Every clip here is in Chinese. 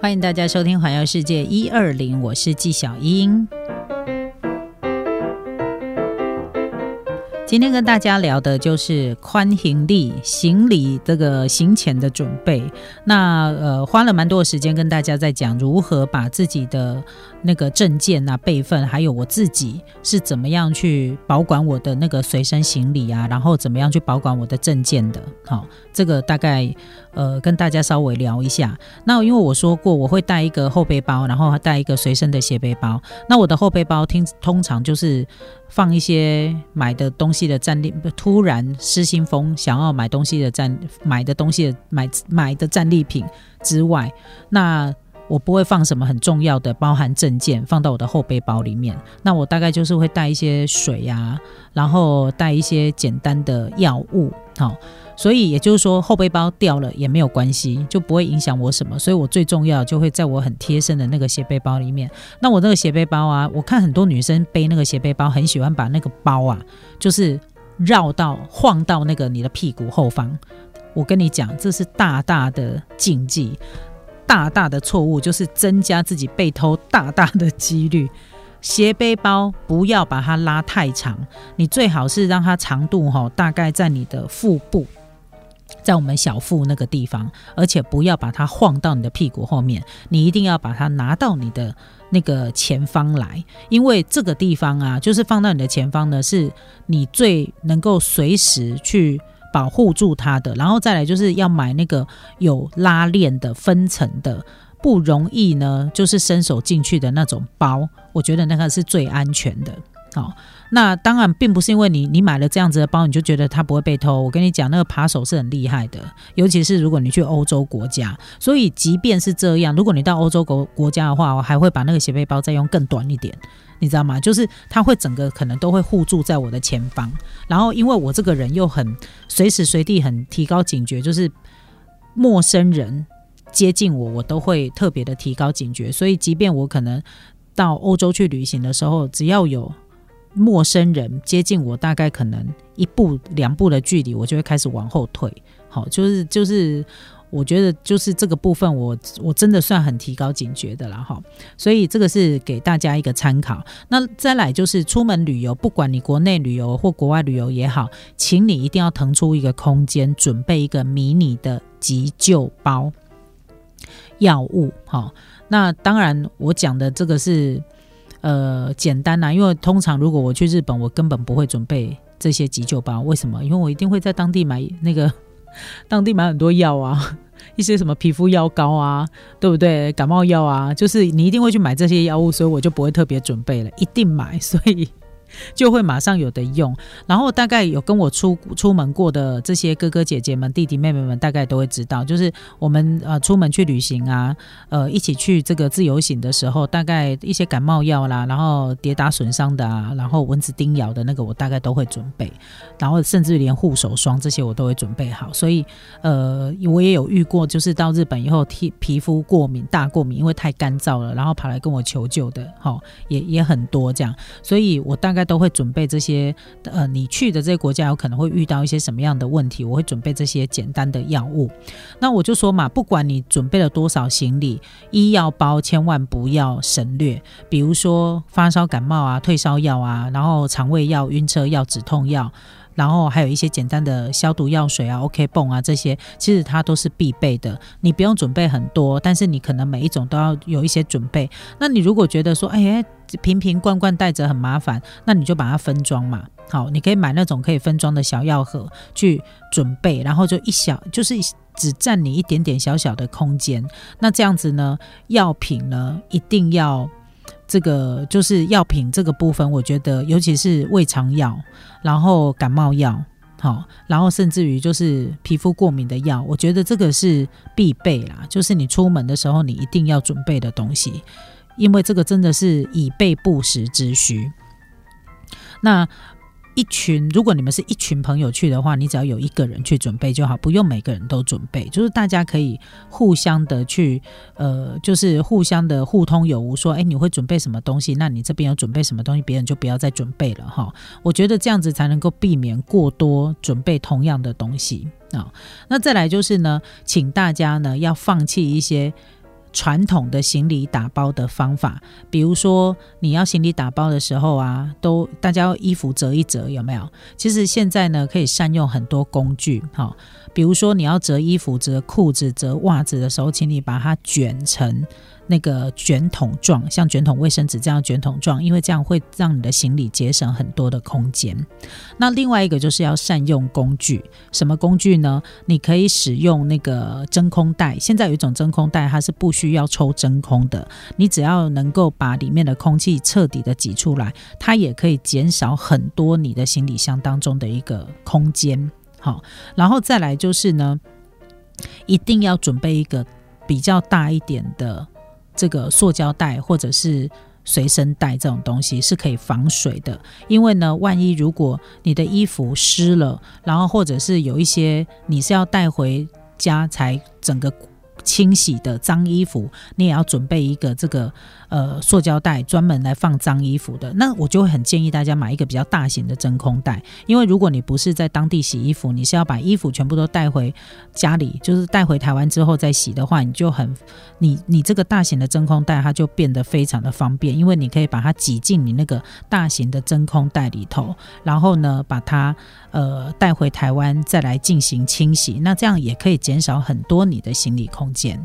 欢迎大家收听《环游世界一二零》，我是纪晓英。今天跟大家聊的就是宽行李行李这个行前的准备。那呃，花了蛮多的时间跟大家在讲如何把自己的那个证件啊、备份，还有我自己是怎么样去保管我的那个随身行李啊，然后怎么样去保管我的证件的。好，这个大概呃跟大家稍微聊一下。那因为我说过我会带一个后背包，然后带一个随身的斜背包。那我的后背包听通常就是。放一些买的东西的战利，突然失心疯想要买东西的战买的东西买买的战利品之外，那我不会放什么很重要的，包含证件放到我的后背包里面。那我大概就是会带一些水呀，然后带一些简单的药物，好。所以也就是说，后背包掉了也没有关系，就不会影响我什么。所以我最重要就会在我很贴身的那个斜背包里面。那我那个斜背包啊，我看很多女生背那个斜背包，很喜欢把那个包啊，就是绕到晃到那个你的屁股后方。我跟你讲，这是大大的禁忌，大大的错误，就是增加自己被偷大大的几率。斜背包不要把它拉太长，你最好是让它长度哈，大概在你的腹部。在我们小腹那个地方，而且不要把它晃到你的屁股后面，你一定要把它拿到你的那个前方来，因为这个地方啊，就是放到你的前方呢，是你最能够随时去保护住它的。然后再来就是要买那个有拉链的分层的，不容易呢，就是伸手进去的那种包，我觉得那个是最安全的。好。那当然并不是因为你你买了这样子的包，你就觉得它不会被偷。我跟你讲，那个扒手是很厉害的，尤其是如果你去欧洲国家。所以即便是这样，如果你到欧洲国国家的话，我还会把那个斜背包再用更短一点，你知道吗？就是它会整个可能都会护住在我的前方。然后因为我这个人又很随时随地很提高警觉，就是陌生人接近我，我都会特别的提高警觉。所以即便我可能到欧洲去旅行的时候，只要有陌生人接近我，大概可能一步两步的距离，我就会开始往后退。好，就是就是，我觉得就是这个部分，我我真的算很提高警觉的了哈。所以这个是给大家一个参考。那再来就是出门旅游，不管你国内旅游或国外旅游也好，请你一定要腾出一个空间，准备一个迷你的急救包、药物。好，那当然我讲的这个是。呃，简单呐，因为通常如果我去日本，我根本不会准备这些急救包。为什么？因为我一定会在当地买那个，当地买很多药啊，一些什么皮肤药膏啊，对不对？感冒药啊，就是你一定会去买这些药物，所以我就不会特别准备了，一定买。所以。就会马上有的用，然后大概有跟我出出门过的这些哥哥姐姐们、弟弟妹妹们，大概都会知道，就是我们呃出门去旅行啊，呃一起去这个自由行的时候，大概一些感冒药啦，然后跌打损伤的啊，然后蚊子叮咬的那个，我大概都会准备，然后甚至连护手霜这些我都会准备好。所以呃我也有遇过，就是到日本以后皮皮肤过敏大过敏，因为太干燥了，然后跑来跟我求救的，哈也也很多这样，所以我大概。该都会准备这些，呃，你去的这些国家有可能会遇到一些什么样的问题？我会准备这些简单的药物。那我就说嘛，不管你准备了多少行李，医药包千万不要省略。比如说发烧感冒啊，退烧药啊，然后肠胃药、晕车药、止痛药。然后还有一些简单的消毒药水啊，OK 泵啊，这些其实它都是必备的。你不用准备很多，但是你可能每一种都要有一些准备。那你如果觉得说，哎呀，瓶瓶罐罐带着很麻烦，那你就把它分装嘛。好，你可以买那种可以分装的小药盒去准备，然后就一小，就是只占你一点点小小的空间。那这样子呢，药品呢一定要。这个就是药品这个部分，我觉得尤其是胃肠药，然后感冒药，好，然后甚至于就是皮肤过敏的药，我觉得这个是必备啦，就是你出门的时候你一定要准备的东西，因为这个真的是以备不时之需。那。一群，如果你们是一群朋友去的话，你只要有一个人去准备就好，不用每个人都准备，就是大家可以互相的去，呃，就是互相的互通有无。说，哎，你会准备什么东西？那你这边有准备什么东西，别人就不要再准备了哈。我觉得这样子才能够避免过多准备同样的东西啊。那再来就是呢，请大家呢要放弃一些。传统的行李打包的方法，比如说你要行李打包的时候啊，都大家衣服折一折，有没有？其实现在呢，可以善用很多工具，哈，比如说你要折衣服、折裤子、折袜子的时候，请你把它卷成。那个卷筒状，像卷筒卫生纸这样卷筒状，因为这样会让你的行李节省很多的空间。那另外一个就是要善用工具，什么工具呢？你可以使用那个真空袋。现在有一种真空袋，它是不需要抽真空的，你只要能够把里面的空气彻底的挤出来，它也可以减少很多你的行李箱当中的一个空间。好，然后再来就是呢，一定要准备一个比较大一点的。这个塑胶袋或者是随身袋这种东西是可以防水的，因为呢，万一如果你的衣服湿了，然后或者是有一些你是要带回家才整个。清洗的脏衣服，你也要准备一个这个呃塑胶袋，专门来放脏衣服的。那我就会很建议大家买一个比较大型的真空袋，因为如果你不是在当地洗衣服，你是要把衣服全部都带回家里，就是带回台湾之后再洗的话，你就很你你这个大型的真空袋它就变得非常的方便，因为你可以把它挤进你那个大型的真空袋里头，然后呢把它呃带回台湾再来进行清洗，那这样也可以减少很多你的行李空。间。减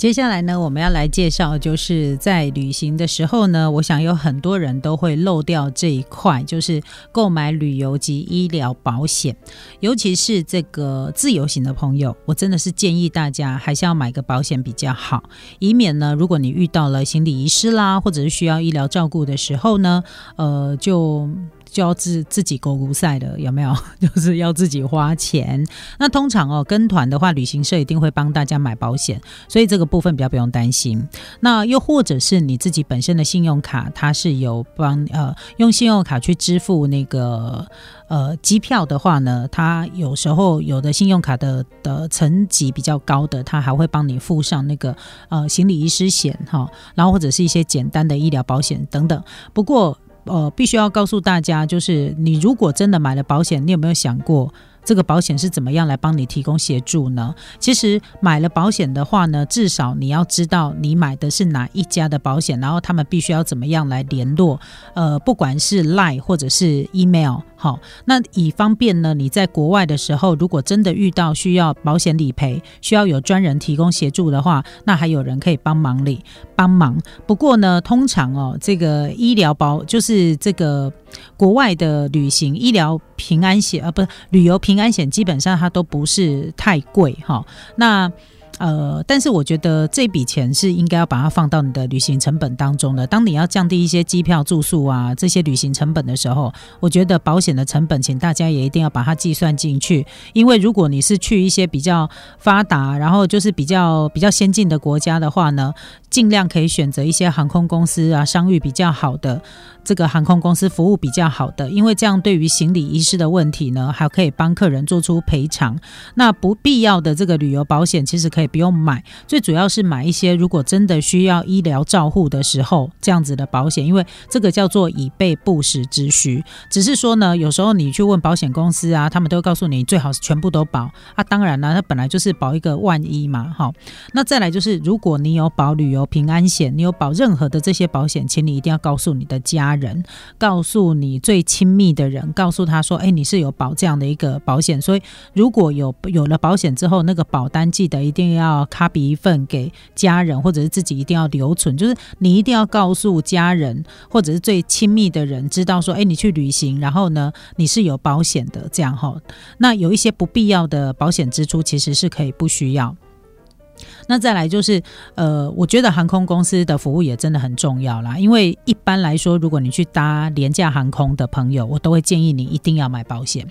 接下来呢，我们要来介绍，就是在旅行的时候呢，我想有很多人都会漏掉这一块，就是购买旅游及医疗保险，尤其是这个自由行的朋友，我真的是建议大家还是要买个保险比较好，以免呢，如果你遇到了行李遗失啦，或者是需要医疗照顾的时候呢，呃，就。就要自自己勾股赛的有没有？就是要自己花钱。那通常哦，跟团的话，旅行社一定会帮大家买保险，所以这个部分比较不用担心。那又或者是你自己本身的信用卡，它是有帮呃用信用卡去支付那个呃机票的话呢，它有时候有的信用卡的的层级比较高的，它还会帮你附上那个呃行李遗失险哈，然后或者是一些简单的医疗保险等等。不过呃，必须要告诉大家，就是你如果真的买了保险，你有没有想过？这个保险是怎么样来帮你提供协助呢？其实买了保险的话呢，至少你要知道你买的是哪一家的保险，然后他们必须要怎么样来联络。呃，不管是 Line 或者是 Email，好，那以方便呢，你在国外的时候，如果真的遇到需要保险理赔，需要有专人提供协助的话，那还有人可以帮忙理帮忙。不过呢，通常哦，这个医疗保就是这个国外的旅行医疗平安险啊，不是旅游。平安险基本上它都不是太贵哈，那呃，但是我觉得这笔钱是应该要把它放到你的旅行成本当中的。当你要降低一些机票、住宿啊这些旅行成本的时候，我觉得保险的成本，请大家也一定要把它计算进去。因为如果你是去一些比较发达，然后就是比较比较先进的国家的话呢，尽量可以选择一些航空公司啊，商誉比较好的。这个航空公司服务比较好的，因为这样对于行李遗失的问题呢，还可以帮客人做出赔偿。那不必要的这个旅游保险，其实可以不用买。最主要是买一些如果真的需要医疗照护的时候，这样子的保险，因为这个叫做以备不时之需。只是说呢，有时候你去问保险公司啊，他们都会告诉你最好是全部都保啊。当然了，它本来就是保一个万一嘛，好。那再来就是，如果你有保旅游有平安险，你有保任何的这些保险，请你一定要告诉你的家。人告诉你最亲密的人，告诉他说：“哎，你是有保这样的一个保险，所以如果有有了保险之后，那个保单记得一定要 copy 一份给家人，或者是自己一定要留存。就是你一定要告诉家人或者是最亲密的人，知道说：哎，你去旅行，然后呢，你是有保险的，这样哈。那有一些不必要的保险支出，其实是可以不需要。”那再来就是，呃，我觉得航空公司的服务也真的很重要啦。因为一般来说，如果你去搭廉价航空的朋友，我都会建议你一定要买保险。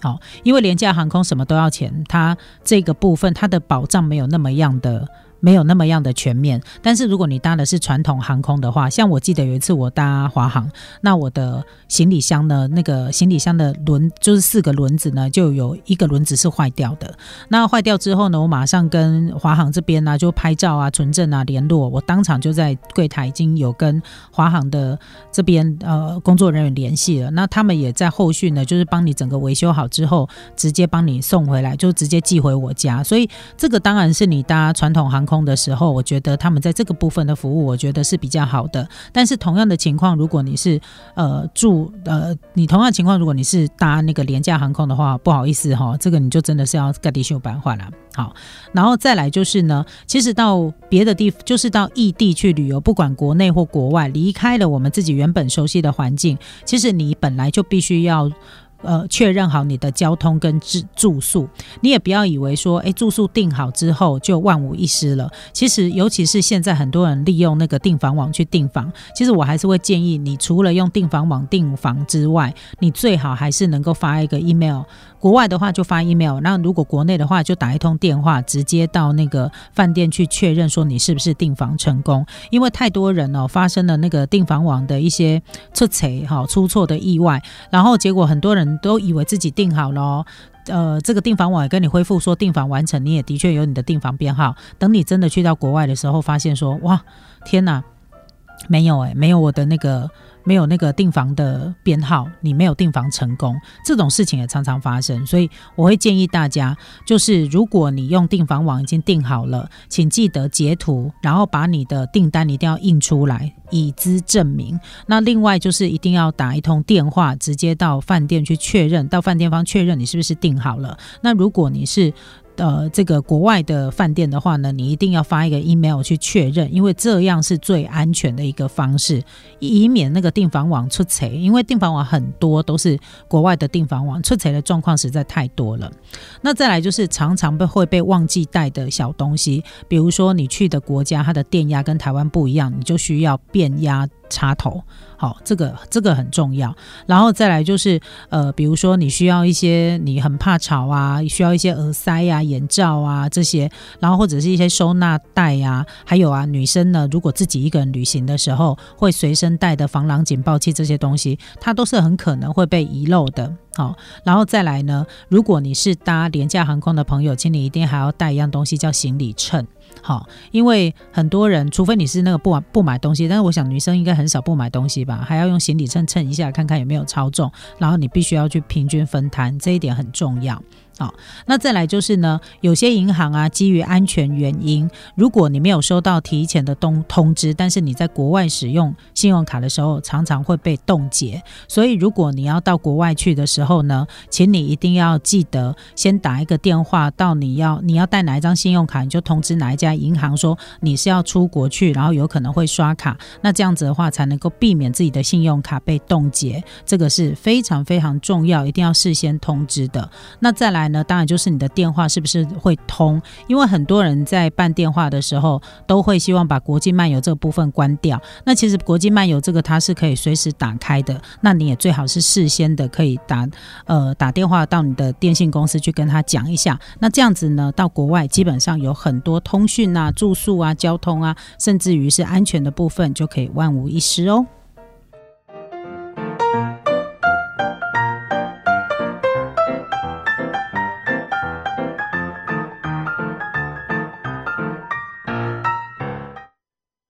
好，因为廉价航空什么都要钱，它这个部分它的保障没有那么样的。没有那么样的全面。但是如果你搭的是传统航空的话，像我记得有一次我搭华航，那我的行李箱呢，那个行李箱的轮就是四个轮子呢，就有一个轮子是坏掉的。那坏掉之后呢，我马上跟华航这边呢就拍照啊、存证啊联络，我当场就在柜台已经有跟华航的这边呃工作人员联系了。那他们也在后续呢，就是帮你整个维修好之后，直接帮你送回来，就直接寄回我家。所以这个当然是你搭传统航空的时候，我觉得他们在这个部分的服务，我觉得是比较好的。但是同样的情况，如果你是呃住呃，你同样情况，如果你是搭那个廉价航空的话，不好意思哈，这个你就真的是要盖地修版换了。好，然后再来就是呢，其实到别的地，就是到异地去旅游，不管国内或国外，离开了我们自己原本熟悉的环境，其实你本来就必须要。呃，确认好你的交通跟住住宿，你也不要以为说，哎，住宿订好之后就万无一失了。其实，尤其是现在很多人利用那个订房网去订房，其实我还是会建议你，除了用订房网订房之外，你最好还是能够发一个 email。国外的话就发 email，那如果国内的话就打一通电话，直接到那个饭店去确认说你是不是订房成功。因为太多人哦发生了那个订房网的一些出错哈出错的意外，然后结果很多人都以为自己订好了，呃，这个订房我也跟你回复说订房完成，你也的确有你的订房编号。等你真的去到国外的时候，发现说哇天哪，没有哎，没有我的那个。没有那个订房的编号，你没有订房成功，这种事情也常常发生。所以我会建议大家，就是如果你用订房网已经订好了，请记得截图，然后把你的订单一定要印出来，以资证明。那另外就是一定要打一通电话，直接到饭店去确认，到饭店方确认你是不是订好了。那如果你是呃，这个国外的饭店的话呢，你一定要发一个 email 去确认，因为这样是最安全的一个方式，以免那个订房网出贼。因为订房网很多都是国外的订房网，出贼的状况实在太多了。那再来就是常常被会被忘记带的小东西，比如说你去的国家它的电压跟台湾不一样，你就需要变压。插头，好，这个这个很重要。然后再来就是，呃，比如说你需要一些你很怕吵啊，需要一些耳塞呀、眼罩啊这些，然后或者是一些收纳袋呀，还有啊，女生呢，如果自己一个人旅行的时候，会随身带的防狼警报器这些东西，它都是很可能会被遗漏的。好，然后再来呢，如果你是搭廉价航空的朋友，请你一定还要带一样东西，叫行李秤。好，因为很多人，除非你是那个不买不买东西，但是我想女生应该很少不买东西吧，还要用行李秤称一下，看看有没有超重，然后你必须要去平均分摊，这一点很重要。好，那再来就是呢，有些银行啊，基于安全原因，如果你没有收到提前的通通知，但是你在国外使用信用卡的时候，常常会被冻结。所以如果你要到国外去的时候呢，请你一定要记得先打一个电话到你要你要带哪一张信用卡，你就通知哪一家银行说你是要出国去，然后有可能会刷卡，那这样子的话才能够避免自己的信用卡被冻结。这个是非常非常重要，一定要事先通知的。那再来。呢，当然就是你的电话是不是会通？因为很多人在办电话的时候，都会希望把国际漫游这个部分关掉。那其实国际漫游这个它是可以随时打开的。那你也最好是事先的可以打呃打电话到你的电信公司去跟他讲一下。那这样子呢，到国外基本上有很多通讯啊、住宿啊、交通啊，甚至于是安全的部分，就可以万无一失哦。